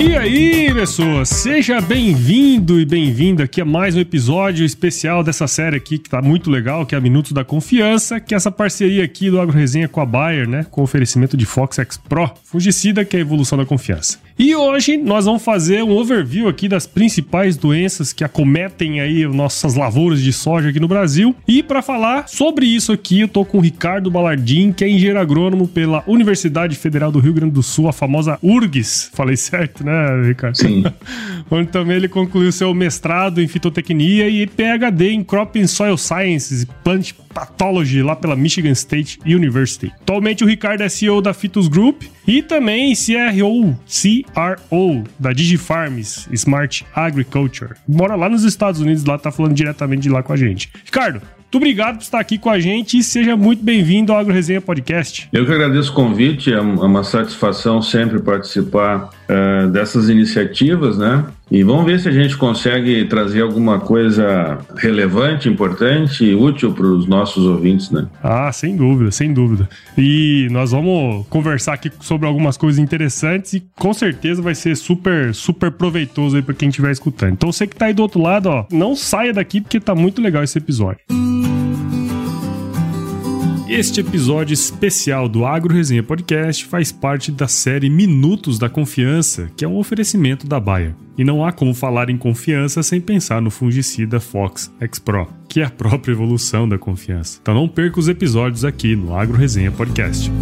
E aí, pessoas, seja bem-vindo e bem-vinda aqui a mais um episódio especial dessa série aqui que tá muito legal, que é a Minutos da Confiança, que é essa parceria aqui do Agro Resenha com a Bayer, né, com oferecimento de Fox X Pro, fungicida que é a evolução da confiança. E hoje nós vamos fazer um overview aqui das principais doenças que acometem aí nossas lavouras de soja aqui no Brasil. E para falar sobre isso aqui, eu tô com o Ricardo Balardim, que é engenheiro agrônomo pela Universidade Federal do Rio Grande do Sul, a famosa URGS. Falei certo, né, Ricardo? Sim. Onde também ele concluiu seu mestrado em fitotecnia e PhD em Crop and Soil Sciences e Plant Pathology lá pela Michigan State University. Atualmente o Ricardo é CEO da Fitus Group e também CRO, CRO da DigiFarms Smart Agriculture. Mora lá nos Estados Unidos, lá tá falando diretamente de lá com a gente. Ricardo, muito obrigado por estar aqui com a gente e seja muito bem-vindo ao Agro Resenha Podcast. Eu que agradeço o convite, é uma satisfação sempre participar uh, dessas iniciativas, né? E vamos ver se a gente consegue trazer alguma coisa relevante, importante e útil para os nossos ouvintes, né? Ah, sem dúvida, sem dúvida. E nós vamos conversar aqui sobre algumas coisas interessantes e com certeza vai ser super, super proveitoso aí para quem estiver escutando. Então você que está aí do outro lado, ó, não saia daqui porque tá muito legal esse episódio. Este episódio especial do Agro Resenha Podcast faz parte da série Minutos da Confiança, que é um oferecimento da Baia. E não há como falar em confiança sem pensar no fungicida Fox X Pro, que é a própria evolução da confiança. Então não perca os episódios aqui no Agro Resenha Podcast.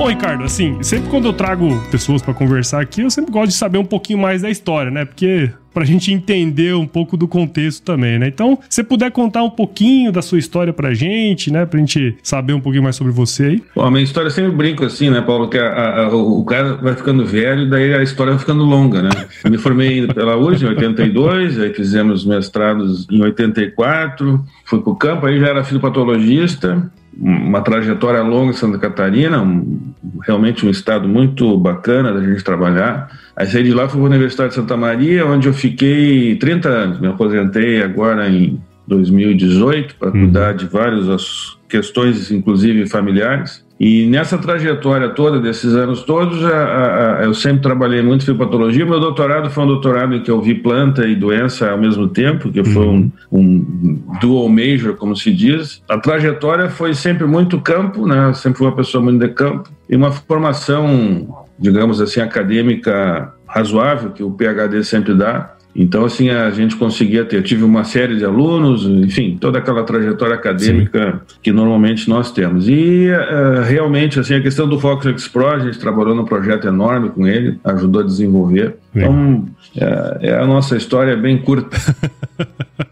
Bom, Ricardo, assim, sempre quando eu trago pessoas para conversar aqui, eu sempre gosto de saber um pouquinho mais da história, né? Porque pra gente entender um pouco do contexto também, né? Então, se puder contar um pouquinho da sua história pra gente, né? Pra gente saber um pouquinho mais sobre você aí. Bom, a minha história eu sempre brinco assim, né, Paulo? Que a, a, a, o cara vai ficando velho, daí a história vai ficando longa, né? Eu me formei pela URGS em 82, aí fizemos mestrados em 84, fui pro campo, aí já era fitopatologista, uma trajetória longa em Santa Catarina, um, realmente um estado muito bacana da gente trabalhar. Aí saí de lá, fui para a Universidade de Santa Maria, onde eu fiquei 30 anos. Me aposentei agora em 2018 para uhum. cuidar de várias questões, inclusive familiares. E nessa trajetória toda, desses anos todos, a, a, eu sempre trabalhei muito em fitopatologia. Meu doutorado foi um doutorado em que eu vi planta e doença ao mesmo tempo, que foi um, uhum. um dual major, como se diz. A trajetória foi sempre muito campo, né? Sempre fui uma pessoa muito de campo. E uma formação, digamos assim, acadêmica razoável, que o PhD sempre dá. Então, assim, a gente conseguia ter. Eu tive uma série de alunos, enfim, toda aquela trajetória acadêmica Sim. que normalmente nós temos. E uh, realmente, assim, a questão do Fox X Pro, a gente trabalhou num projeto enorme com ele, ajudou a desenvolver. Então, é, é a nossa história bem curta.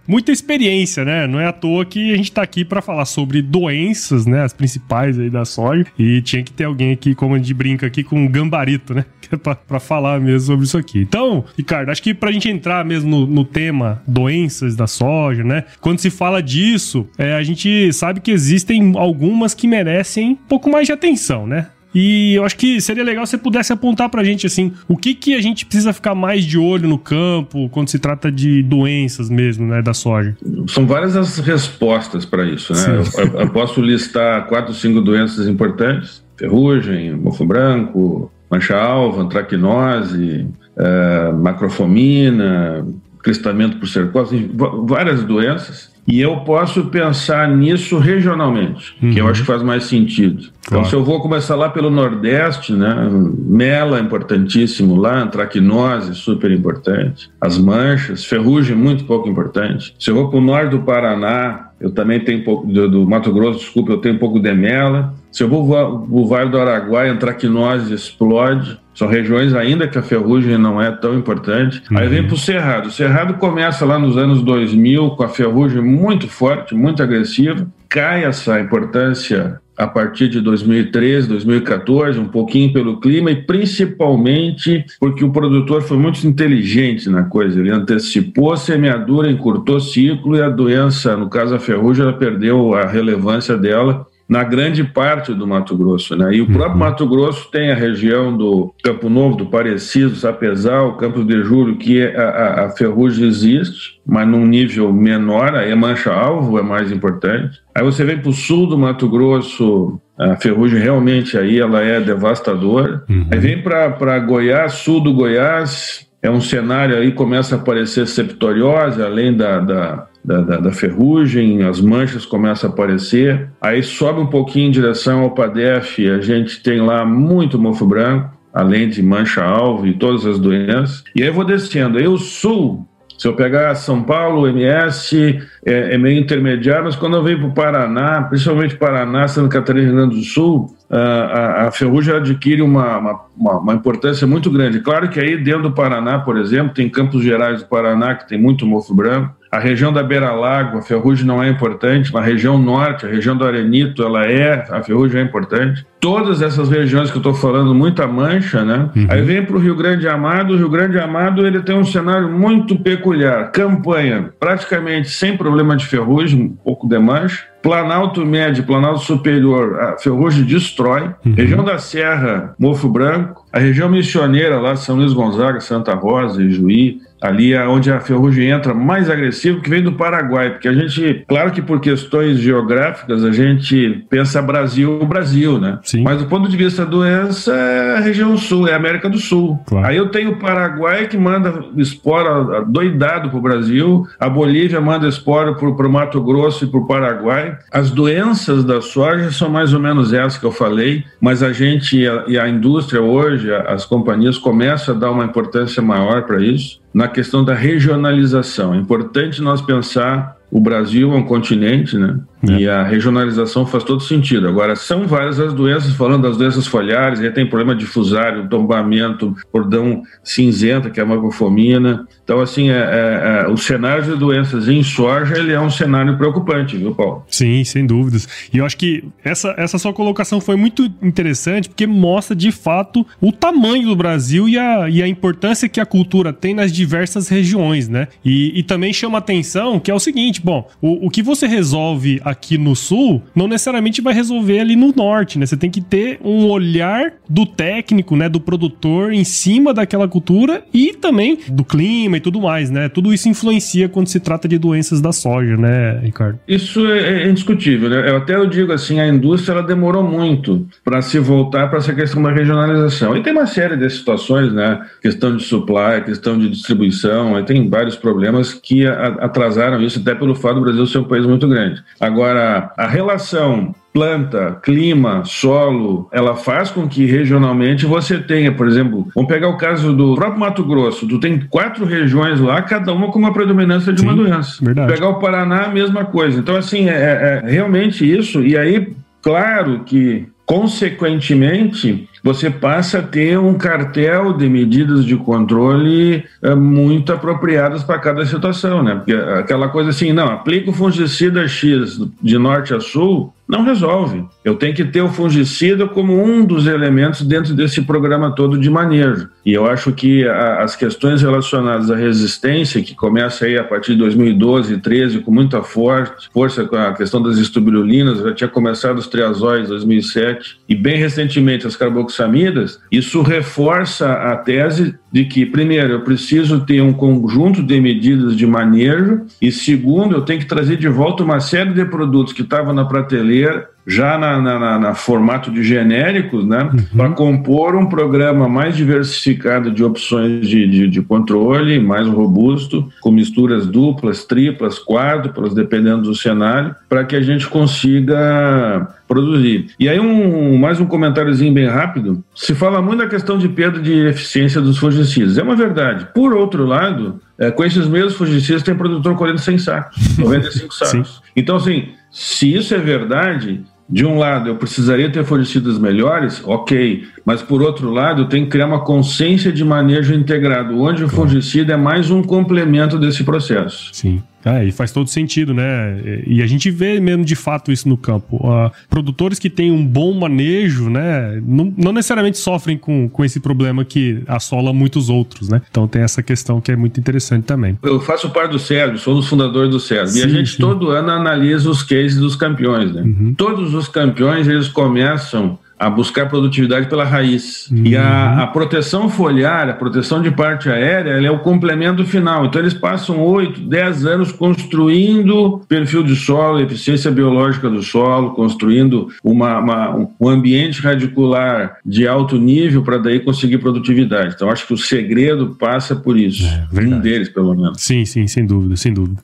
Muita experiência, né? Não é à toa que a gente tá aqui para falar sobre doenças, né? As principais aí da soja. E tinha que ter alguém aqui, como a gente brinca aqui, com um gambarito, né? É pra falar mesmo sobre isso aqui. Então, Ricardo, acho que pra gente entrar mesmo no, no tema doenças da soja, né? Quando se fala disso, é, a gente sabe que existem algumas que merecem um pouco mais de atenção, né? E eu acho que seria legal se você pudesse apontar pra gente, assim, o que que a gente precisa ficar mais de olho no campo quando se trata de doenças mesmo, né, da soja. São várias as respostas para isso, né? Eu, eu, posso listar quatro, cinco doenças importantes: ferrugem, mofo branco, mancha-alva, antracnose, uh, macrofomina, cristamento por cercose, várias doenças e eu posso pensar nisso regionalmente, uhum. que eu uhum. acho que faz mais sentido. Então, se eu vou começar lá pelo Nordeste, né? Mela é importantíssimo lá, antracnose super importante, as manchas, ferrugem muito pouco importante. Se eu vou para o norte do Paraná, eu também tenho um pouco do, do, Mato Grosso, desculpa, eu tenho um pouco de mela. Se eu vou o Vale do Araguaia, antracnose explode. São regiões ainda que a ferrugem não é tão importante. Uhum. Aí vem para o Cerrado. O Cerrado começa lá nos anos 2000 com a ferrugem muito forte, muito agressiva. Cai essa importância a partir de 2013, 2014, um pouquinho pelo clima e principalmente porque o produtor foi muito inteligente na coisa. Ele antecipou a semeadura, encurtou ciclo e a doença, no caso a ferrugem, ela perdeu a relevância dela na grande parte do Mato Grosso, né? E o próprio uhum. Mato Grosso tem a região do Campo Novo, do Parecido, Sapezal, Campos de Julho, que a, a, a ferrugem existe, mas num nível menor, aí a mancha-alvo é mais importante. Aí você vem para o sul do Mato Grosso, a ferrugem realmente aí ela é devastadora. Uhum. Aí vem para Goiás, sul do Goiás, é um cenário aí começa a aparecer septoriose, além da, da, da, da, da ferrugem, as manchas começam a aparecer. Aí sobe um pouquinho em direção ao PADEF, a gente tem lá muito mofo branco, além de mancha-alvo e todas as doenças. E aí eu vou descendo. Aí o sul, se eu pegar São Paulo, MS, é, é meio intermediário, mas quando eu venho para o Paraná, principalmente Paraná, Santa Catarina e Rio Grande do Sul, a, a ferrugem adquire uma, uma, uma, importância muito grande. Claro que aí dentro do Paraná, por exemplo, tem Campos Gerais do Paraná, que tem muito mofo branco, a região da beira-lago, a ferrugem não é importante, a região norte, a região do Arenito, ela é, a ferrugem é importante. Todas essas regiões que eu estou falando, muita mancha, né? Uhum. Aí vem para o Rio Grande Amado, o Rio Grande Amado ele tem um cenário muito peculiar. Campanha, praticamente sem problema de ferrugem, um pouco de mancha. Planalto Médio, Planalto Superior, a ferrugem destrói. Uhum. Região da Serra, Mofo Branco. A região missioneira lá, São Luís Gonzaga, Santa Rosa e Juí, ali é onde a ferrugem entra mais agressivo, que vem do Paraguai, porque a gente, claro que por questões geográficas, a gente pensa Brasil, Brasil, né? Sim. Mas do ponto de vista da doença, é a região sul, é a América do Sul. Claro. Aí eu tenho o Paraguai que manda espora doidado para o Brasil, a Bolívia manda espora para o Mato Grosso e para o Paraguai. As doenças da soja são mais ou menos essas que eu falei, mas a gente e a, e a indústria hoje, as companhias começam a dar uma importância maior para isso na questão da regionalização. É importante nós pensar o Brasil é um continente, né? É. E a regionalização faz todo sentido. Agora, são várias as doenças, falando das doenças foliares, aí tem problema de fusário, tombamento, cordão cinzenta, que é a macofomina. Então, assim, é, é, é, o cenário de doenças em soja, ele é um cenário preocupante, viu, Paulo? Sim, sem dúvidas. E eu acho que essa, essa sua colocação foi muito interessante, porque mostra, de fato, o tamanho do Brasil e a, e a importância que a cultura tem nas diversas regiões, né? E, e também chama atenção que é o seguinte, bom, o, o que você resolve aqui no sul, não necessariamente vai resolver ali no norte, né? Você tem que ter um olhar do técnico, né, do produtor em cima daquela cultura e também do clima e tudo mais, né? Tudo isso influencia quando se trata de doenças da soja, né, Ricardo? Isso é, é indiscutível, né? Eu até eu digo assim, a indústria ela demorou muito para se voltar para essa questão da regionalização. E tem uma série de situações, né? Questão de supply, questão de distribuição, tem vários problemas que atrasaram isso até pelo fato do Brasil ser um país muito grande. Agora, a relação planta, clima, solo, ela faz com que regionalmente você tenha, por exemplo, vamos pegar o caso do próprio Mato Grosso, tu tem quatro regiões lá, cada uma com uma predominância de Sim, uma doença. Verdade. Pegar o Paraná, a mesma coisa. Então, assim, é, é, é realmente isso, e aí, claro que Consequentemente, você passa a ter um cartel de medidas de controle é, muito apropriadas para cada situação, né? Porque aquela coisa assim, não, aplica o fungicida X de norte a sul, não resolve. Eu tenho que ter o fungicida como um dos elementos dentro desse programa todo de manejo. E eu acho que a, as questões relacionadas à resistência, que começa aí a partir de 2012 e 13 com muita forte, força com a questão das estubirulinas, já tinha começado os triazóis em 2007 e bem recentemente as carboxamidas, isso reforça a tese de que, primeiro, eu preciso ter um conjunto de medidas de manejo e, segundo, eu tenho que trazer de volta uma série de produtos que estavam na prateleira já na, na, na, formato de genéricos, né, uhum. para compor um programa mais diversificado de opções de, de, de, controle, mais robusto, com misturas duplas, triplas, quádruplas, dependendo do cenário, para que a gente consiga produzir. E aí um, mais um comentáriozinho bem rápido, se fala muito da questão de perda de eficiência dos fungicidas, é uma verdade. Por outro lado, é, com esses mesmos fungicidas tem produtor colhendo 100 sacos, 95 sacos. Então assim, se isso é verdade, de um lado, eu precisaria ter fungicidas melhores, ok, mas por outro lado, eu tenho que criar uma consciência de manejo integrado, onde o fungicida é mais um complemento desse processo. Sim. É, e faz todo sentido, né? E a gente vê mesmo de fato isso no campo. Uh, produtores que têm um bom manejo, né? Não, não, necessariamente sofrem com, com esse problema que assola muitos outros, né? Então tem essa questão que é muito interessante também. Eu faço parte do CERB, sou um dos fundadores do CERB. e a gente sim. todo ano analisa os cases dos campeões, né? Uhum. Todos os campeões, eles começam a buscar produtividade pela raiz. Uhum. E a, a, proteção foliar, a proteção de parte aérea, ela é o complemento final. Então, eles passam 8, 10 anos construindo perfil de solo, eficiência biológica do solo, construindo uma, uma um ambiente radicular de alto nível para daí conseguir produtividade. Então, acho que o segredo passa por isso. É, um deles, pelo menos. Sim, sim, sem dúvida, sem dúvida.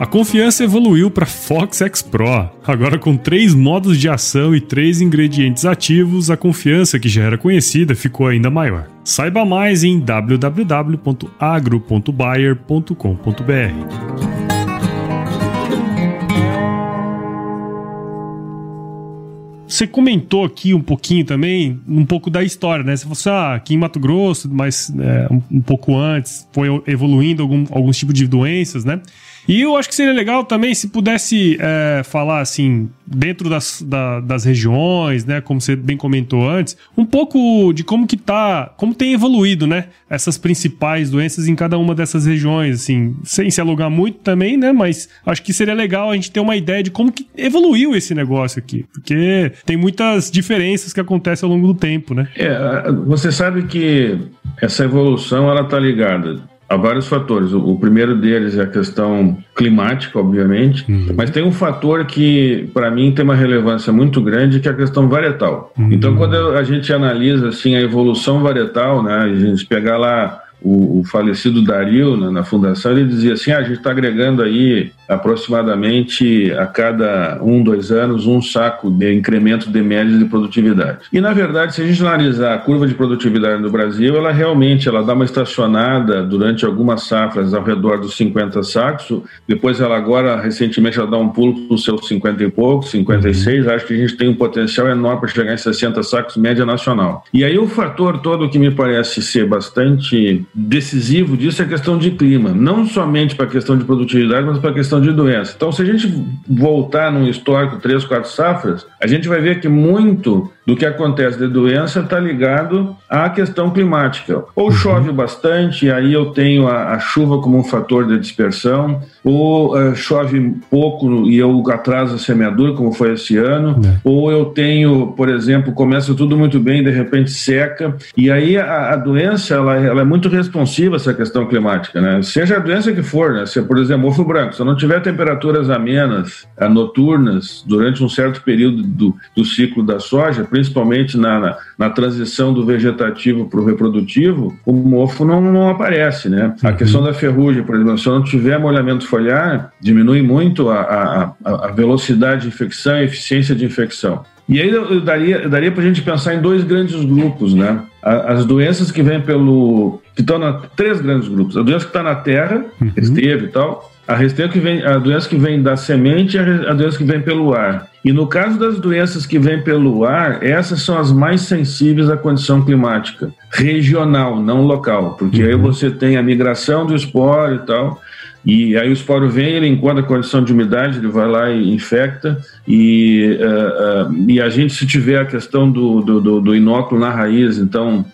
A confiança evoluiu para Fox X Pro. Agora com três modos de ação e três ingredientes ativos, a confiança que já era conhecida ficou ainda maior. Saiba mais em www.agro.buyer.com.br. Você comentou aqui um pouquinho também, um pouco da história, né? Você falou assim, ah, aqui em Mato Grosso, mas é, um, pouco antes, foi evoluindo algum, alguns tipos de doenças, né? E eu acho que seria legal também se pudesse é, falar assim, dentro das, da, das regiões, né? Como você bem comentou antes, um pouco de como que tá, como tem evoluído, né? Essas principais doenças em cada uma dessas regiões, assim, sem se alugar muito também, né? Mas acho que seria legal a gente ter uma ideia de como que evoluiu esse negócio aqui, porque tem muitas diferenças que acontecem ao longo do tempo, né? É, você sabe que essa evolução ela tá ligada Há vários fatores. O, primeiro deles é a questão climática, obviamente, uhum. mas tem um fator que, para mim, tem uma relevância muito grande, que é a questão varietal. Uhum. Então, quando a gente analisa assim, a evolução varietal, né, a gente pegar lá o, o falecido Dario, né, na fundação, ele dizia assim: ah, a gente está agregando aí aproximadamente a cada um, dois anos, um saco de incremento de médias de produtividade. E, na verdade, se a gente analisar a curva de produtividade no Brasil, ela realmente ela dá uma estacionada durante algumas safras ao redor dos 50 sacos, depois ela agora, recentemente, ela dá um pulo para os seus 50 e poucos, 56, acho que a gente tem um potencial enorme para chegar em 60 sacos média nacional. E aí o fator todo que me parece ser bastante decisivo disso é a questão de clima, não somente para a questão de produtividade, mas para a questão de doença. Então, se a gente voltar num histórico três, quatro safras, a gente vai ver que muito do que acontece de doença está ligado à questão climática. Ou uhum. chove bastante, e aí eu tenho a, a, chuva como um fator de dispersão, ou uh, chove pouco e eu atraso a semeadura, como foi esse ano, é. ou eu tenho, por exemplo, começa tudo muito bem, de repente seca, e aí a, a doença ela, ela, é muito responsiva essa questão climática, né? Seja a doença que for, né? Se, por exemplo, mofo branco, se eu não tiver temperaturas amenas, uh, noturnas, durante um certo período do, do ciclo da soja, principalmente na, na, na transição do vegetativo para o reprodutivo, o mofo não, não aparece, né? A uhum. questão da ferrugem, por exemplo, se eu não tiver molhamento foliar, diminui muito a, a, a velocidade de infecção e a eficiência de infecção. E aí eu daria, eu daria para a gente pensar em dois grandes grupos, né? As doenças que vêm pelo. que estão na. três grandes grupos. A doença que está na terra, uhum. esteve e tal, a que vem, a doença que vem da semente e a doença que vem pelo ar. E no caso das doenças que vêm pelo ar, essas são as mais sensíveis à condição climática, regional, não local, porque uhum. aí você tem a migração do esporo e tal. E aí o esporo vem, ele encontra a condição de umidade, ele vai lá e infecta. E, uh, uh, e a gente, se tiver a questão do, do, do inóculo na raiz, então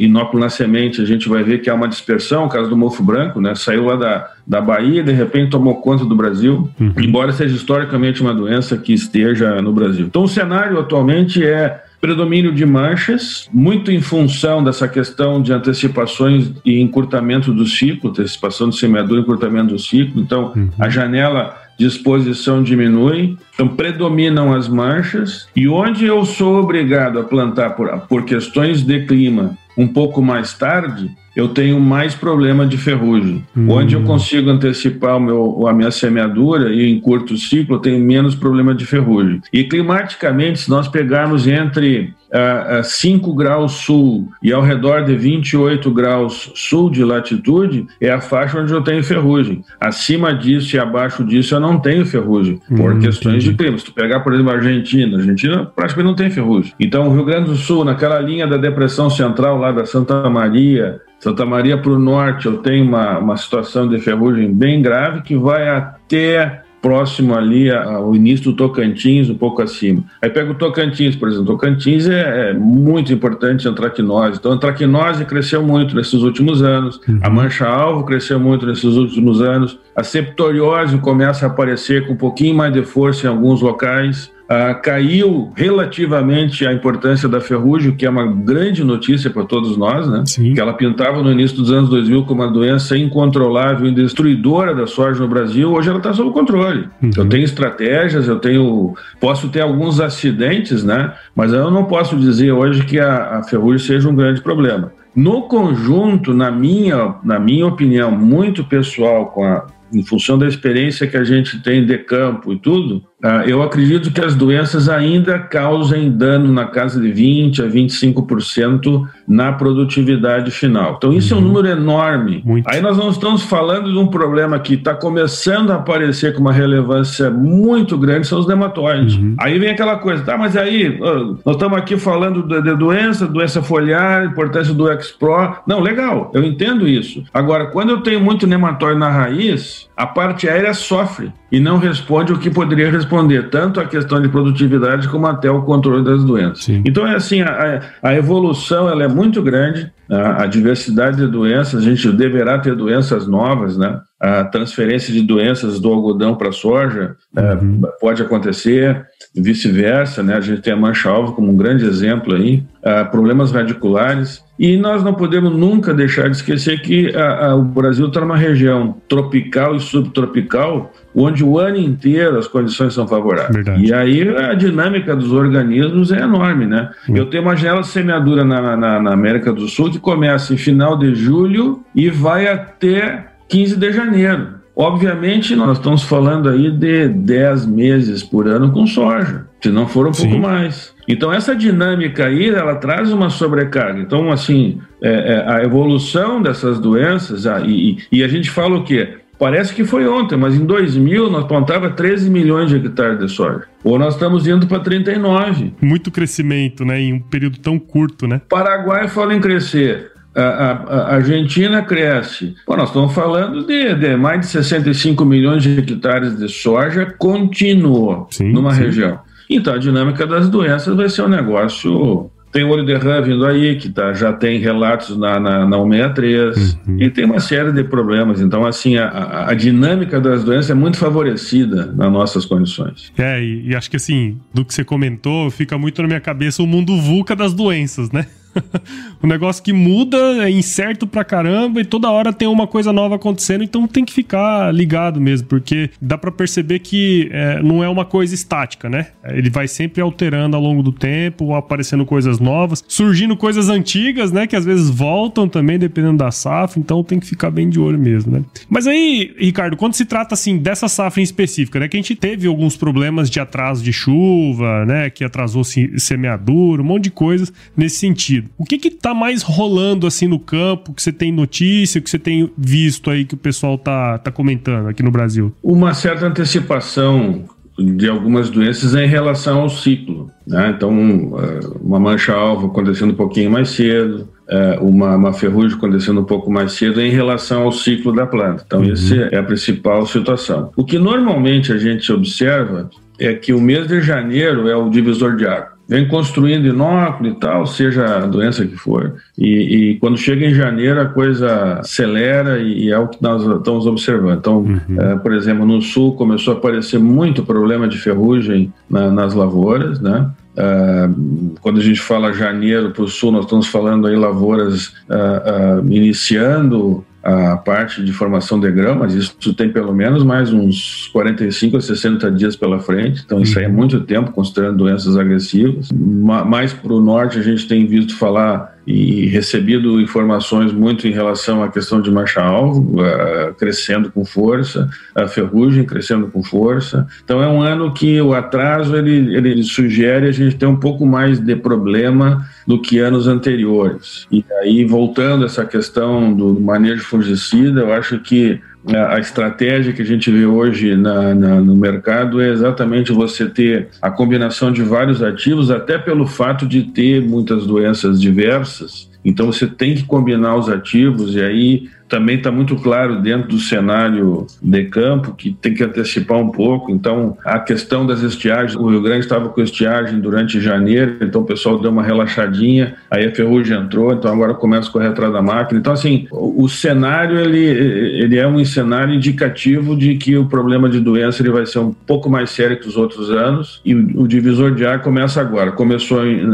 inóculo na semente, a gente vai ver que há uma dispersão, o caso do mofo branco, né? Saiu lá da, da Bahia e de repente tomou conta do Brasil, uhum. embora seja historicamente uma doença que esteja no Brasil. Então o cenário atualmente é predomínio de manchas, muito em função dessa questão de antecipações e encurtamento do ciclo, antecipação de semeadura e encurtamento do ciclo. Então, uhum. a janela de exposição diminui, então predominam as manchas, e onde eu sou obrigado a plantar por, por questões de clima um pouco mais tarde, eu tenho mais problema de ferrugem. Hum. Onde eu consigo antecipar o meu, a minha semeadura e em curto ciclo, eu tenho menos problema de ferrugem. E climaticamente, se nós pegarmos entre uh, uh, 5 graus sul e ao redor de 28 graus sul de latitude, é a faixa onde eu tenho ferrugem. Acima disso e abaixo disso, eu não tenho ferrugem, por hum, questões entendi. de clima. Se tu pegar, por exemplo, a Argentina, a Argentina praticamente não tem ferrugem. Então, o Rio Grande do Sul, naquela linha da depressão central lá da Santa Maria, Santa Maria para o norte eu tenho uma, uma situação de ferrugem bem grave que vai até próximo ali ao início do Tocantins, um pouco acima. Aí pega o Tocantins, por exemplo. Tocantins é, é muito importante a antracnose. Então, a antracnose cresceu muito nesses últimos anos, uhum. a mancha-alvo cresceu muito nesses últimos anos, a septoriose começa a aparecer com um pouquinho mais de força em alguns locais. Uh, caiu relativamente a importância da ferrugem, que é uma grande notícia para todos nós, né? Sim. Que ela pintava no início dos anos 2000 como uma doença incontrolável e destruidora da soja no Brasil. Hoje ela está sob controle. Uhum. Eu tenho estratégias, eu tenho, posso ter alguns acidentes, né? Mas eu não posso dizer hoje que a, a ferrugem seja um grande problema. No conjunto, na minha, na minha opinião, muito pessoal, com a, em função da experiência que a gente tem de campo e tudo, ah, eu acredito que as doenças ainda causem dano na casa de 20% a 25% na produtividade final. Então, isso uhum. é um uhum. número enorme. Muito. Aí nós não estamos falando de um problema que está começando a aparecer com uma relevância muito grande, são os nematóides. Uhum. Aí vem aquela coisa, tá, mas aí nós estamos aqui falando de doença, doença foliar, importância do Expro. Não, legal, eu entendo isso. Agora, quando eu tenho muito nematóide na raiz, a parte aérea sofre e não responde o que poderia responder, tanto a questão de produtividade como até o controle das doenças. Sim. Então é assim, a, a, evolução ela é muito grande, a, a, diversidade de doenças, a gente deverá ter doenças novas, né? A transferência de doenças do algodão para a soja é, uhum. é, pode acontecer, vice-versa, né? A gente tem a mancha-alvo como um grande exemplo aí, uh, problemas radiculares, e nós não podemos nunca deixar de esquecer que a, a, o Brasil está numa região tropical e subtropical, onde o ano inteiro as condições são favoráveis. Verdade. E aí a dinâmica dos organismos é enorme, né? Hum. Eu tenho uma janela de semeadura na, na, na América do Sul que começa em final de julho e vai até 15 de janeiro. Obviamente, nós estamos falando aí de 10 meses por ano com soja, se não for um Sim. pouco mais. Então, essa dinâmica aí, ela traz uma sobrecarga. Então, assim, é, é, a evolução dessas doenças, ah, e, e, a gente fala o quê? Parece que foi ontem, mas em 2000 nós plantava 13 milhões de hectares de soja. Ou nós estamos indo para 39. Muito crescimento, né? Em um período tão curto, né? Paraguai fala em crescer a, a, Argentina cresce. Nós estamos falando de, de, mais de 65 milhões de hectares de soja contínuo sim, numa sim. região. Então a dinâmica das doenças vai ser um negócio. Tem o olho de rã vindo aí, que tá, já tem relatos na, na, na 163, uhum. e tem uma série de problemas. Então, assim, a, a, dinâmica das doenças é muito favorecida nas nossas condições. É, e, e acho que assim, do que você comentou, fica muito na minha cabeça o mundo VUCA das doenças, né? um negócio que muda, é incerto pra caramba e toda hora tem uma coisa nova acontecendo, então tem que ficar ligado mesmo, porque dá para perceber que é, não é uma coisa estática, né? Ele vai sempre alterando ao longo do tempo, aparecendo coisas novas, surgindo coisas antigas, né? Que às vezes voltam também, dependendo da safra, então tem que ficar bem de olho mesmo, né? Mas aí, Ricardo, quando se trata assim dessa safra em específica, né? Que a gente teve alguns problemas de atraso de chuva, né? Que atrasou semeadura, um monte de coisas nesse sentido. O que que tá mais rolando assim no campo, que você tem notícia, que você tem visto aí que o pessoal tá, tá comentando aqui no Brasil? Uma certa antecipação de algumas doenças em relação ao ciclo. Né? Então, eh, uma mancha-alvo acontecendo um pouquinho mais cedo, eh, uma, uma ferrugem acontecendo um pouco mais cedo em relação ao ciclo da planta. Então, uhum. essa é a principal situação. O que normalmente a gente observa é que o mês de janeiro é o divisor de água vem construindo inóculo e tal, seja a doença que for. E, e, quando chega em janeiro, a coisa acelera e, e é o que nós estamos observando. Então, uhum. é, por exemplo, no sul começou a aparecer muito problema de ferrugem na, nas lavouras, né? Uh, quando a gente fala janeiro para o sul, nós estamos falando aí lavouras uh, uh, iniciando a parte de formação de grão, mas isso tem pelo menos mais uns 45 a 60 dias pela frente, então isso aí é uhum. muito tempo, considerando doenças agressivas. Mais para o norte, a gente tem visto falar e recebido informações muito em relação à questão de marcha-alvo, uh, crescendo com força, a ferrugem crescendo com força. Então é um ano que o atraso ele, ele sugere a gente ter um pouco mais de problema do que anos anteriores. E aí, voltando a essa questão do manejo fungicida, eu acho que a estratégia que a gente vê hoje na, na, no mercado é exatamente você ter a combinação de vários ativos, até pelo fato de ter muitas doenças diversas. Então você tem que combinar os ativos e aí também está muito claro dentro do cenário de campo que tem que antecipar um pouco. Então, a questão das estiagens, o Rio Grande estava com estiagem durante janeiro, então o pessoal deu uma relaxadinha, aí a ferrugem entrou, então agora começa a correr atrás da máquina. Então, assim, o, cenário ele, ele é um cenário indicativo de que o problema de doença ele vai ser um pouco mais sério que os outros anos e o, o divisor de ar começa agora. Começou em,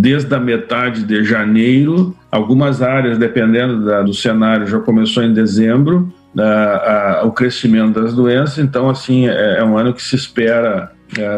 desde a metade de janeiro Algumas áreas, dependendo da, do cenário, já começou em dezembro a, a, o crescimento das doenças. Então, assim, é, é um ano que se espera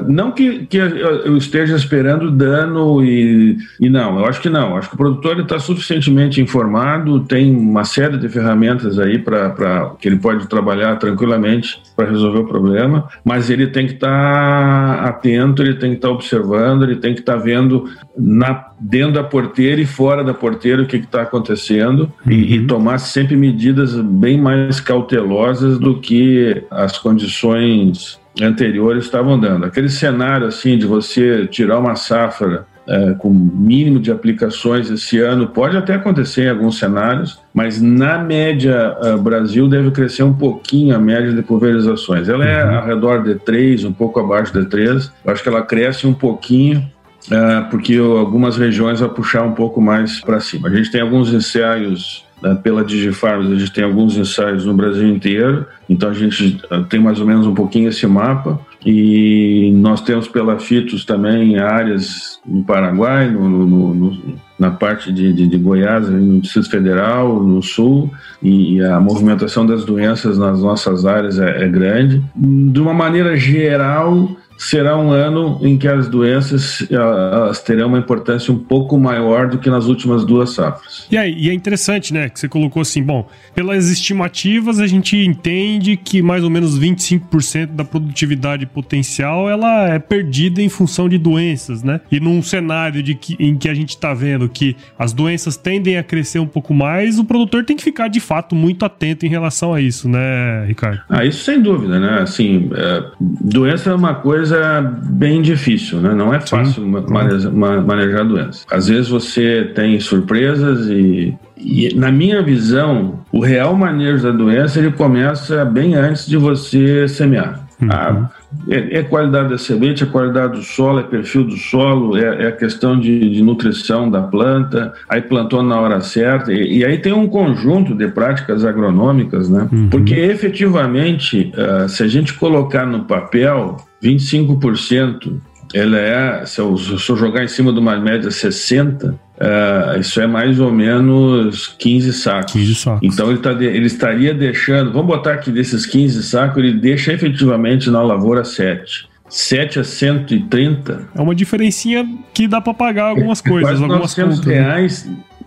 não que, que, eu esteja esperando dano e, e não, eu acho que não. Acho que o produtor está suficientemente informado, tem uma série de ferramentas aí para que ele pode trabalhar tranquilamente para resolver o problema, mas ele tem que estar tá atento, ele tem que estar tá observando, ele tem que estar tá vendo na, dentro da porteira e fora da porteira o que está acontecendo uhum. e, e uhum. tomar sempre medidas bem mais cautelosas do que as condições anteriores estavam dando. Aquele cenário assim de você tirar uma safra é, com mínimo de aplicações esse ano pode até acontecer em alguns cenários, mas na média uh, Brasil deve crescer um pouquinho a média de pulverizações. Ela é uhum. ao redor de 3, um pouco abaixo de 3. Eu acho que ela cresce um pouquinho Uh, porque algumas regiões vão puxar um pouco mais para cima. A gente tem alguns ensaios pela Digifarms, a gente tem alguns ensaios no Brasil inteiro, então a gente ah, tem mais ou menos um pouquinho esse mapa. E nós temos pela FITOS também áreas no Paraguai, no, no, no, na parte de, de, de, Goiás, no Distrito Federal, no Sul, e a movimentação das doenças nas nossas áreas é, é grande. De uma maneira geral, será um ano em que as doenças elas terão uma importância um pouco maior do que nas últimas duas safras. E, aí, e é interessante, né, que você colocou assim, bom, pelas estimativas a gente entende que mais ou menos 25% da produtividade potencial ela é perdida em função de doenças, né? E num cenário de que, em que a gente está vendo que as doenças tendem a crescer um pouco mais, o produtor tem que ficar de fato muito atento em relação a isso, né, Ricardo? Ah, isso sem dúvida, né? Assim, é, doença é uma coisa coisa bem difícil, né? Não é fácil manejar, manejar a doença. Às vezes você tem surpresas e, e, na minha visão, o real manejo da doença ele começa bem antes de você semear. Uhum. A, é, é, qualidade da semente, é qualidade do solo, é perfil do solo, é, é a questão de, de, nutrição da planta, aí plantou na hora certa, e, e, aí tem um conjunto de práticas agronômicas, né? Uhum. Porque efetivamente, uh, se a gente colocar no papel 25%, ela é, se eu, se eu jogar em cima de uma média 60%, Uh, isso é mais ou menos 15 sacos. 15 sacos. Então ele, tá de, ele estaria deixando, vamos botar aqui desses 15 sacos, ele deixa efetivamente na lavoura 7. 7 a 130. É uma diferencinha que dá para pagar algumas é, coisas, algumas contas. Né?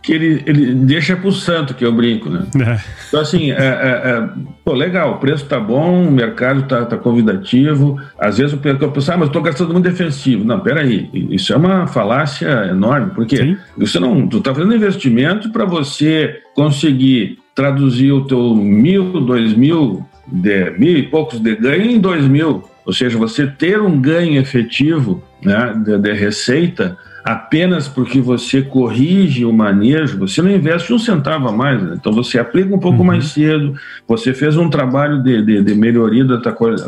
Que ele, ele deixa pro santo, que eu brinco, né? É. Então, assim, é, é, é, pô, legal, o preço tá bom, o mercado tá, tá convidativo. Às vezes o pessoal pensa, ah, mas eu tô gastando muito defensivo. Não, peraí, isso é uma falácia enorme, porque Sim. você não, tu tá fazendo investimento para você conseguir traduzir o teu mil, dois mil, de, mil e poucos de ganho em dois mil. Ou seja, você ter um ganho efetivo né, de, de receita apenas porque você corrige o manejo, você não investe um centavo a mais. Né? Então você aplica um pouco uhum. mais cedo, você fez um trabalho de, de, de melhoria da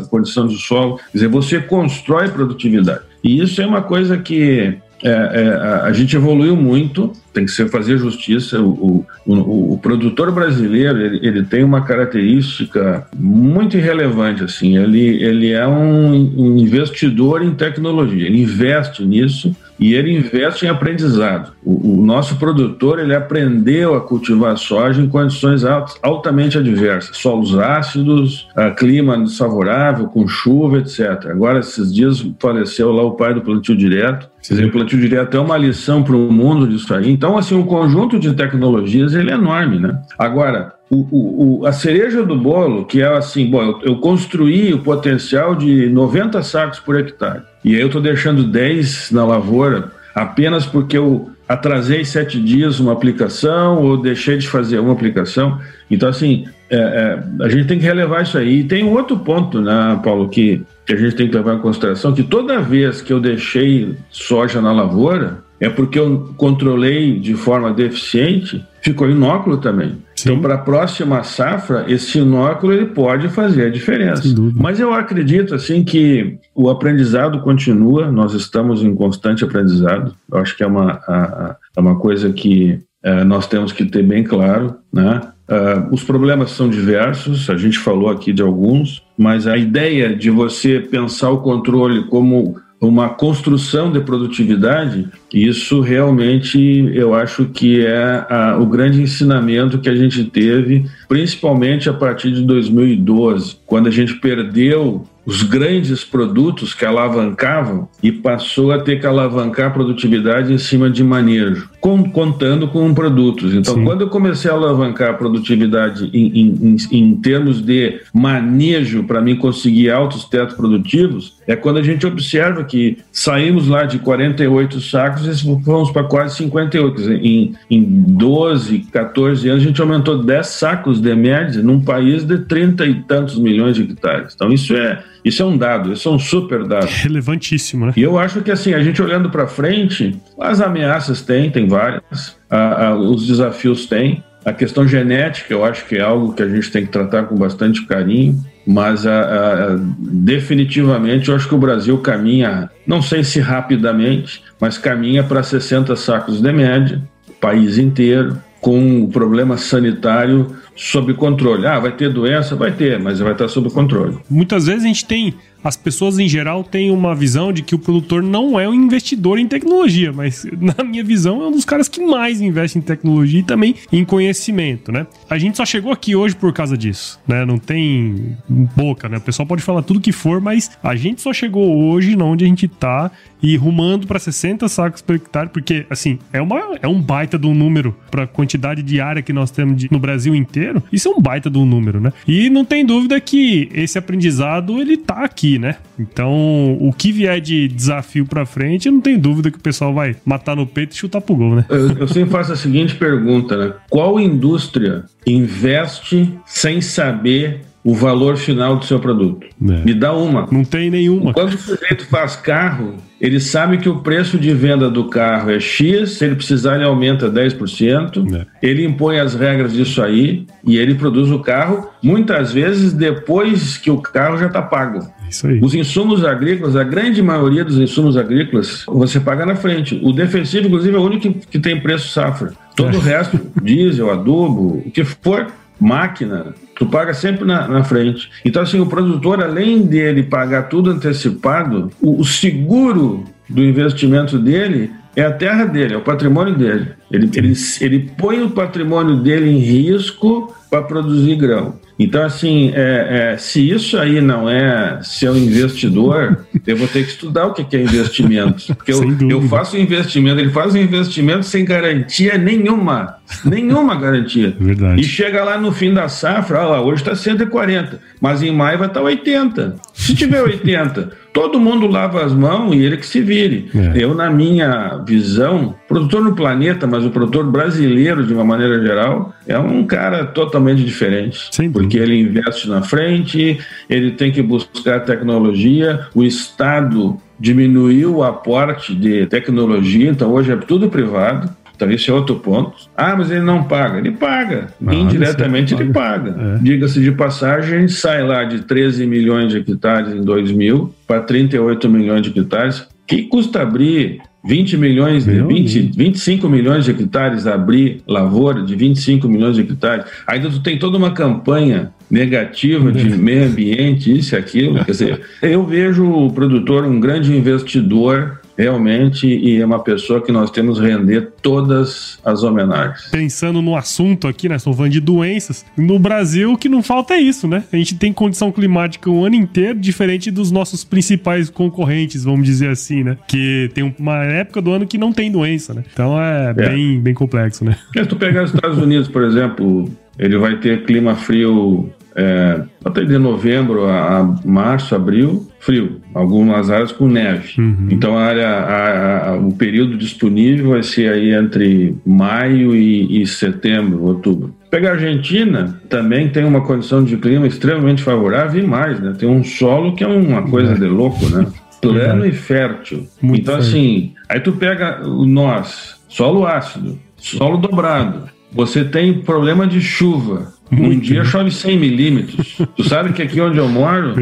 condição do solo, quer dizer, você constrói produtividade. E isso é uma coisa que é, é, a gente evoluiu muito, tem que ser fazer justiça. O, o, o produtor brasileiro ele, ele, tem uma característica muito irrelevante assim. Ele, ele é um investidor em tecnologia. Ele investe nisso e ele investe em aprendizado. O, o, nosso produtor ele aprendeu a cultivar soja em condições alt, altamente adversas, solos ácidos, clima desfavorável, com chuva, etc. Agora, esses dias faleceu lá o pai do plantio direto. Dizer, o plantio direto é uma lição para o mundo disso aí. Então, assim, o conjunto de tecnologias ele é enorme, né? Agora, o, o, a cereja do bolo, que é assim, bom, eu, eu, construí o potencial de 90 sacos por hectare, e aí eu estou deixando 10 na lavoura apenas porque eu atrasei sete dias uma aplicação ou deixei de fazer uma aplicação. Então, assim, é, é, a gente tem que relevar isso aí. E tem um outro ponto, né, Paulo, que, que a gente tem que levar em consideração, que toda vez que eu deixei soja na lavoura, é porque eu controlei de forma deficiente, ficou inóculo também. Sim. Então, para a próxima safra, esse inóculo ele pode fazer a diferença. Mas eu acredito assim que o aprendizado continua, nós estamos em constante aprendizado. Eu acho que é uma, a, é uma coisa que é, nós temos que ter bem claro, né? Uh, os problemas são diversos, a gente falou aqui de alguns, mas a ideia de você pensar o controle como uma construção de produtividade, isso realmente eu acho que é a, o grande ensinamento que a gente teve, principalmente a partir de 2012, quando a gente perdeu os grandes produtos que alavancavam e passou a ter que alavancar a produtividade em cima de manejo, contando com produtos. Então, Sim. quando eu comecei a alavancar a produtividade em, em, em termos de manejo para mim conseguir altos tetos produtivos, é quando a gente observa que saímos lá de 48 sacos e fomos para quase 58. Em, em 12, 14 anos, a gente aumentou 10 sacos de média num país de 30 e tantos milhões de hectares. Então, isso é isso é um dado, isso é um super dado. Relevantíssimo, né? E eu acho que assim, a gente olhando para frente, as ameaças tem, tem várias, a, a, os desafios tem. A questão genética, eu acho que é algo que a gente tem que tratar com bastante carinho, mas a, definitivamente eu acho que o Brasil caminha, não sei se rapidamente, mas caminha para 60 sacos de média, país inteiro, com o problema sanitário sob controle. Ah, vai ter doença? Vai ter, mas vai estar sob controle. Muitas vezes a gente tem as pessoas em geral têm uma visão de que o produtor não é um investidor em tecnologia, mas na minha visão é um dos caras que mais investe em tecnologia e também em conhecimento, né? A gente só chegou aqui hoje por causa disso, né? Não tem boca, né? O pessoal pode falar tudo que for, mas a gente só chegou hoje onde a gente tá e rumando para 60 sacos por hectare, porque assim, é, uma, é um baita de um número para a quantidade de área que nós temos de, no Brasil inteiro. Isso é um baita de um número, né? E não tem dúvida que esse aprendizado ele tá aqui né? Então, o que vier de desafio pra frente, não tem dúvida que o pessoal vai matar no peito e chutar pro gol, né? Eu, eu sempre faço a seguinte pergunta, né? Qual indústria investe sem saber o valor final do seu produto. É. Me dá uma. Não tem nenhuma. Quando o sujeito faz carro, ele sabe que o preço de venda do carro é X, se ele precisar, ele aumenta 10%. É. Ele impõe as regras disso aí e ele produz o carro, muitas vezes depois que o carro já está pago. Isso aí. Os insumos agrícolas, a grande maioria dos insumos agrícolas, você paga na frente. O defensivo, inclusive, é o único que, que tem preço safra. Todo é. o resto, diesel, adubo, o que for, máquina, tu paga sempre na, na, frente. Então, assim, o produtor, além dele pagar tudo antecipado, o, o seguro do investimento dele é a terra dele, é o patrimônio dele. Ele, ele, ele põe o patrimônio dele em risco para produzir grão. Então, assim, é, é, se isso aí não é ser um investidor, eu vou ter que estudar o que é investimento. Porque eu, eu faço investimento, ele faz um investimento sem garantia nenhuma. Nenhuma garantia. Verdade. E chega lá no fim da safra, olha lá, hoje está 140, mas em maio vai estar tá 80. Se tiver 80, todo mundo lava as mãos e ele que se vire. É. Eu, na minha visão, produtor no planeta, mas o produtor brasileiro, de uma maneira geral, é um cara totalmente diferente. Sim. Porque ele investe na frente, ele tem que buscar tecnologia, o Estado diminuiu o aporte de tecnologia, então hoje é tudo privado. Então, esse é outro ponto. Ah, mas ele não paga. Ele paga. Ah, Indiretamente ele paga. É. Diga-se de passagem, a gente sai lá de 13 milhões de hectares em 2000 para 38 milhões de hectares. Que custa abrir 20 milhões, de, 20, 25 milhões de hectares abrir lavoura de 25 milhões de hectares. Ainda tu tem toda uma campanha negativa de meio ambiente, isso e aquilo. Quer dizer, eu vejo o produtor um grande investidor realmente e é uma pessoa que nós temos render todas as homenagens. Pensando no assunto aqui, né? Estamos falando de doenças. No Brasil, o que não falta é isso, né? A gente tem condição climática o ano inteiro, diferente dos nossos principais concorrentes, vamos dizer assim, né? Que tem uma época do ano que não tem doença, né? Então é, é. Bem, bem complexo, né? Se tu pegar os Estados Unidos, por exemplo, ele vai ter clima frio é, até de novembro a, março, abril, frio. Algumas áreas com neve. Uhum. Então a área, a, a, o período disponível vai ser aí entre maio e, e setembro, outubro. Pega a Argentina, também tem uma condição de clima extremamente favorável e mais, né? Tem um solo que é uma coisa de louco, né? plano e fértil. Muito então, fértil. assim, aí tu pega o nós, solo ácido, solo dobrado. Você tem problema de chuva. Um Muito, dia né? chove 100 milímetros. tu sabe que aqui onde eu moro,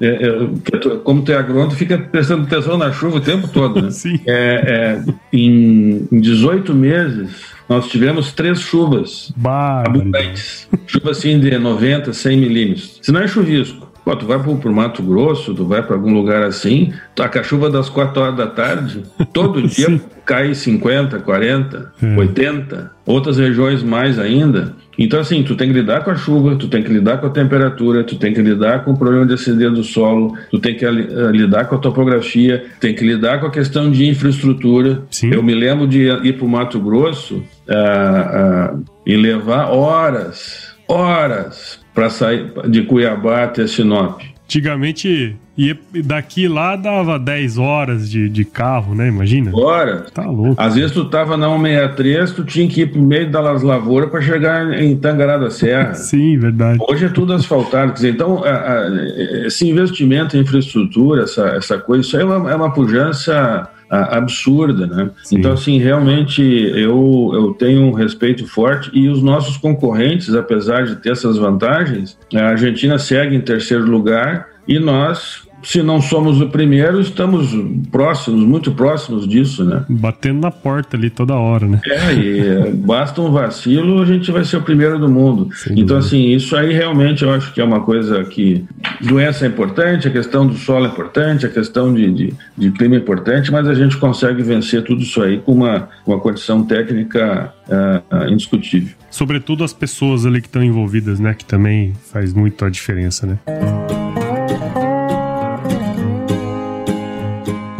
é, é, como tu é agrônomo, fica prestando atenção na chuva o tempo todo. Né? Sim. É, é, em, em 18 meses, nós tivemos três chuvas Barbaridade. abundantes. Chuva assim de 90, 100 milímetros. Se não é chuvisco, pô, tu vai pro, pro Mato Grosso, tu vai para algum lugar assim, tá com a chuva das 4 horas da tarde, todo dia cai 50, 40, É. 80, outras regiões mais ainda. Então, assim, tu tem que lidar com a chuva, tu tem que lidar com a temperatura, tu tem que lidar com o problema de acidez do solo, tu tem que eh, lidar com a topografia, tem que lidar com a questão de infraestrutura. Sim. Eu me lembro de ir para o Mato Grosso ah, ah, e levar horas, horas para sair de Cuiabá até Sinop. Antigamente, ia, daqui lá dava 10 horas de, de carro, né? Imagina. Horas. Tá louco. Às vezes tu tava na 163, tu tinha que ir pro meio das lavouras para chegar em Tangará da Serra. Sim, verdade. Hoje é tudo asfaltado. Quer dizer, então, a- a- esse investimento em infraestrutura, essa, essa coisa, isso aí é uma, é uma pujança absurda, né? Sim. Então, assim, realmente eu, eu tenho um respeito forte e os nossos concorrentes, apesar de ter essas vantagens, a Argentina segue em terceiro lugar e nós, se não somos o primeiro, estamos próximos, muito próximos disso, né? Batendo na porta ali toda hora, né? É, e eh, basta um vacilo, a gente vai ser o primeiro do mundo. Sem então, assim, isso aí realmente eu acho que é uma coisa que. Doença é importante, a questão do solo é importante, a questão de, de, de clima é importante, mas a gente consegue vencer tudo isso aí com uma, uma condição técnica ah, indiscutível. Sobretudo as pessoas ali que estão envolvidas, né? Que também faz muito a diferença, né?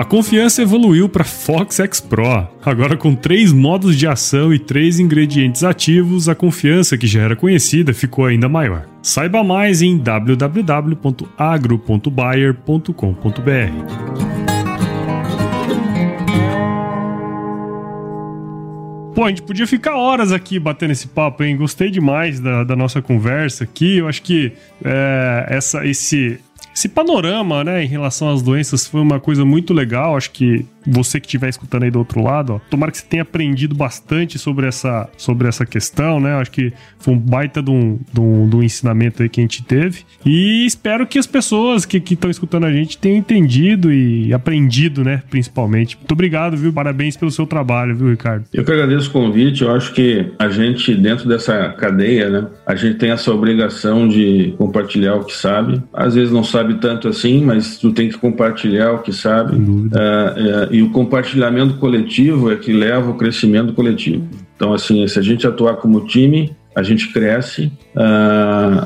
A confiança evoluiu para Fox X Pro. Agora com três modos de ação e três ingredientes ativos, a confiança que já era conhecida ficou ainda maior. Saiba mais em www.agro.bayer.com.br. Pô, a gente podia ficar horas aqui batendo esse papo, hein? Gostei demais da, da nossa conversa aqui. Eu acho que é, essa, esse, esse panorama, né, em relação às doenças foi uma coisa muito legal. Acho que você que estiver escutando aí do outro lado, ó, tomara que você tenha aprendido bastante sobre essa, sobre essa questão, né? Acho que foi um baita de um, de um, de um ensinamento aí que a gente teve. E espero que as pessoas que estão escutando a gente tenham entendido e aprendido, né? Principalmente. Muito obrigado, viu? Parabéns pelo seu trabalho, viu, Ricardo? Eu que agradeço o convite. Eu acho que a gente, dentro dessa cadeia, né, a gente tem essa obrigação de compartilhar o que sabe. Às vezes não sabe tanto assim, mas tu tem que compartilhar o que sabe. Sem dúvida. Ah, ah, e o compartilhamento coletivo é que leva ao crescimento coletivo. Então, assim, se a gente atuar como time, a gente cresce. Ah,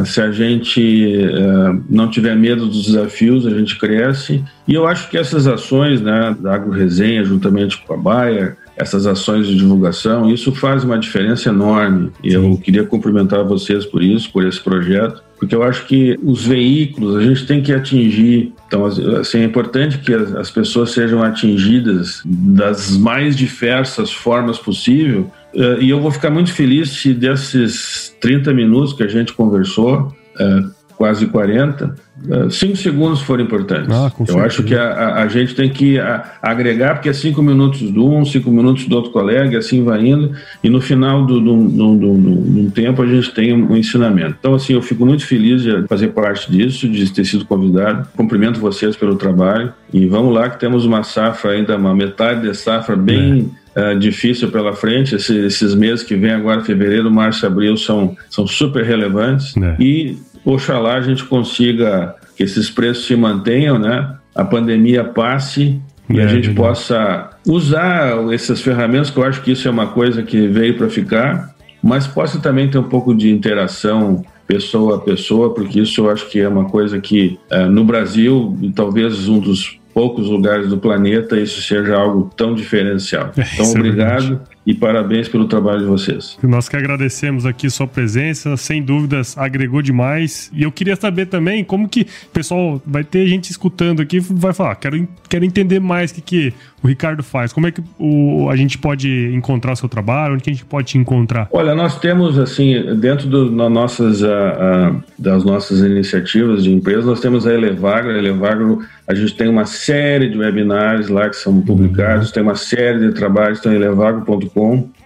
ah, se a gente ah, não tiver medo dos desafios, a gente cresce. E eu acho que essas ações né, da AgroResenha, juntamente com a Bayer, essas ações de divulgação, isso faz uma diferença enorme. E eu queria cumprimentar vocês por isso, por esse projeto, porque eu acho que os veículos a gente tem que atingir. Então, assim, é importante que as, as pessoas sejam atingidas das mais diversas formas possível. Eh, E eu vou ficar muito feliz se desses 30 minutos que a gente conversou, eh, quase 40, 5 segundos foram importantes. Ah, eu acho que a, a- gente tem que a- agregar, porque é 5 minutos de um, 5 minutos do outro colega, e assim vai indo, e no final do, do, do, do- do- tempo a gente tem um ensinamento. Então, assim, eu fico muito feliz de fazer parte disso, de ter sido convidado. Cumprimento vocês pelo trabalho, e vamos lá que temos uma safra ainda, uma metade de safra bem eh, difícil pela frente. Esse- esses meses que vem agora, fevereiro, março, abril, são, são super relevantes. É. E oxalá a gente consiga que esses preços se mantenham, né? A pandemia passe e É, a gente verdade. possa usar essas ferramentas, que eu acho que isso é uma coisa que veio para ficar, mas possa também ter um pouco de interação pessoa a pessoa, porque isso eu acho que é uma coisa que eh, no Brasil, e talvez um dos poucos lugares do planeta, isso seja algo tão diferencial. É, Então, é obrigado. E parabéns pelo trabalho de vocês. Nós que agradecemos aqui sua presença, sem dúvidas agregou demais. E eu queria saber também como que, pessoal, vai ter gente escutando aqui, vai falar, quero, quero entender mais o que, que o Ricardo faz. Como é que o, a gente pode encontrar o seu trabalho? Onde que a gente pode te encontrar? Olha, nós temos, assim, dentro do, das, nossas, das nossas iniciativas de empresa, nós temos a Elevagro. A Elevagro, a gente tem uma série de webinars lá que são publicados, uhum. tem uma série de trabalhos, tem elevagro.com.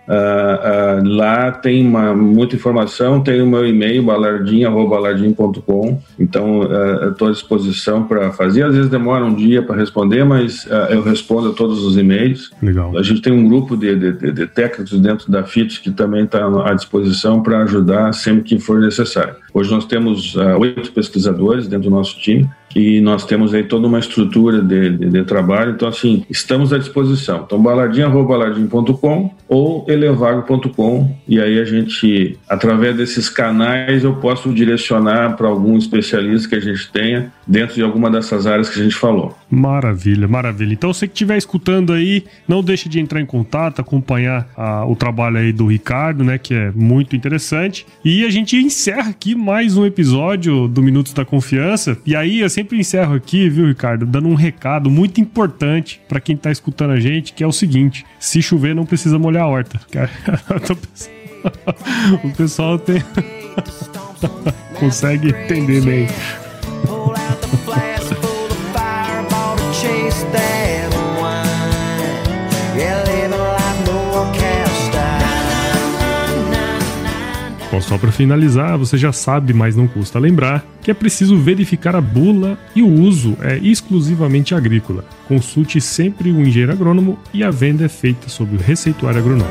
Uh, uh, lá tem uma, muita informação, tem o meu e-mail, balardim.com. Então, uh, estou à disposição para fazer. Às vezes demora um dia para responder, mas eu respondo a todos os e-mails. Legal. A gente tem um grupo de, de, de técnicos dentro da FITS que também está à disposição para ajudar sempre que for necessário. Hoje nós temos oito pesquisadores dentro do nosso time e nós temos aí toda uma estrutura de, de, de trabalho. Então, assim, estamos à disposição. Então, baladinha.baladinha.com ou elevago.com e aí a gente, através desses canais, eu posso direcionar para algum especialista que a gente tenha dentro de alguma dessas áreas que a gente falou. Maravilha, maravilha. Então, você que estiver escutando aí, não deixe de entrar em contato, acompanhar a, o trabalho aí do Ricardo, né, que é muito interessante. E a gente encerra aqui mais um episódio do Minutos da Confiança. E aí, eu sempre encerro aqui, viu, Ricardo, dando um recado muito importante para quem está escutando a gente, que é o seguinte: se chover, não precisa molhar a horta. o pessoal tem... consegue entender bem. Bom, só para finalizar, você já sabe, mas não custa lembrar, que é preciso verificar a bula e o uso é exclusivamente agrícola. Consulte sempre o engenheiro agrônomo e a venda é feita sob o receituário agronômico.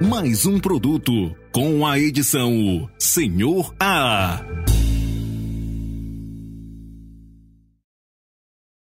Mais um produto com a edição Senhor A.